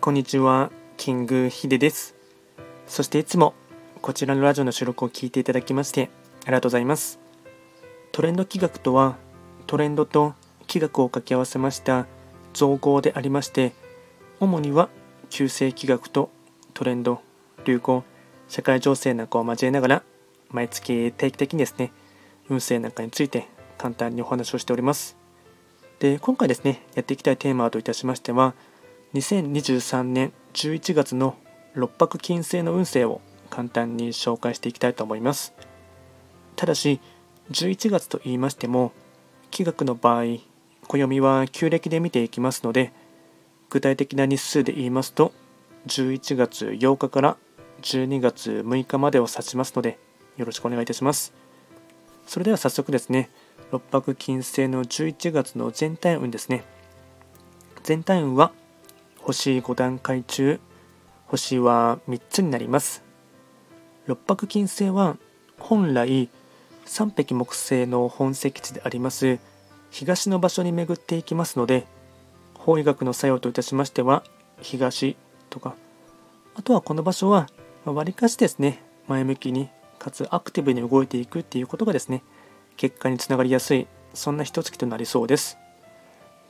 こんにちは、キングヒデです。そしていつもこちらのラジオの収録を聞いていただきましてありがとうございます。トレンド企画とはトレンドと企画を掛け合わせました造語でありまして主には旧世企画とトレンド、流行、社会情勢なんかを交えながら毎月定期的にですね運勢なんかについて簡単にお話をしております。で今回ですねやっていきたいテーマといたしましては2023年11月の六白金星の運勢を簡単に紹介していきたいと思います。ただし11月と言いましても気学の場合暦は旧暦で見ていきますので具体的な日数で言いますと11月8日から12月6日までを指しますのでよろしくお願いいたします。それでは早速ですね六白金星の11月の全体運ですね。全体運は星5段階中星は3つになります。六白金星は本来三匹木星の本石地であります。東の場所に巡っていきますので法医学の作用といたしましては東とか。あとはこの場所はわりかしですね前向きにかつアクティブに動いていくっていうことがですね結果につながりやすいそんな一月となりそうです。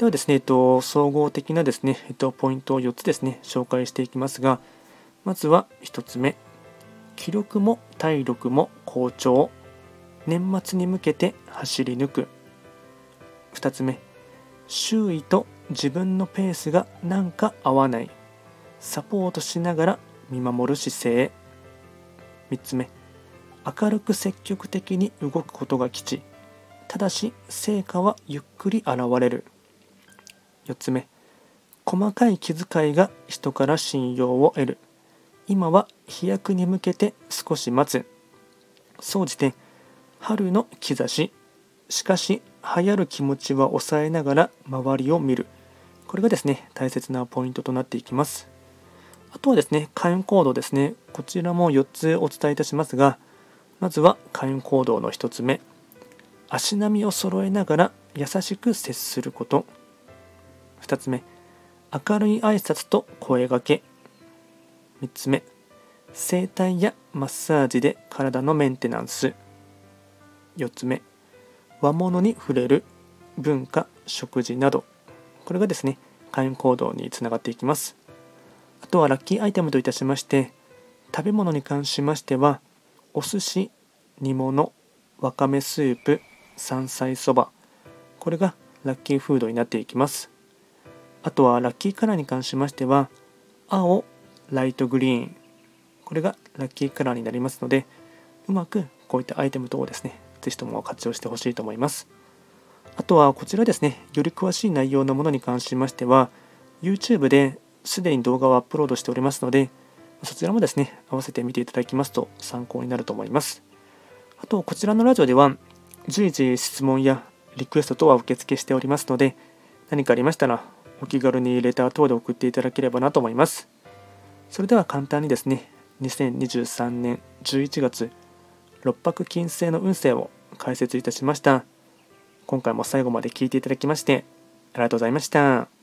ではですね、えっと、総合的なですね、えっと、ポイントを4つですね、紹介していきますが、まずは1つ目、気力も体力も好調、年末に向けて走り抜く。2つ目、周囲と自分のペースがなんか合わない、サポートしながら見守る姿勢。3つ目、明るく積極的に動くことが基地、ただし成果はゆっくり現れる。4つ目。細かい気遣いが人から信用を得る。今は飛躍に向けて少し待つ。総じて春の兆し。しかし流行る気持ちは抑えながら周りを見る。これがですね大切なポイントとなっていきます。あとはですね開運行動ですね。こちらも4つお伝えいたしますがまずは開運行動の1つ目。足並みを揃えながら優しく接すること。2つ目明るい挨拶と声がけ。3つ目整体やマッサージで体のメンテナンス。4つ目和物に触れる。文化食事など。これがですね開運行動につながっていきます。あとはラッキーアイテムといたしまして食べ物に関しましてはお寿司煮物わかめスープ山菜そば。これがラッキーフードになっていきます。あとはラッキーカラーに関しましては青ライトグリーン。これがラッキーカラーになりますのでうまくこういったアイテム等をですね是非とも活用してほしいと思います。あとはこちらですねより詳しい内容のものに関しましては YouTube ですでに動画をアップロードしておりますのでそちらもですね合わせて見ていただきますと参考になると思います。あとこちらのラジオでは随時質問やリクエスト等は受付しておりますので何かありましたらお気軽にレター等で送っていただければなと思います。それでは簡単にですね、2023年11月六白金星の運勢を解説いたしました。今回も最後まで聞いていただきましてありがとうございました。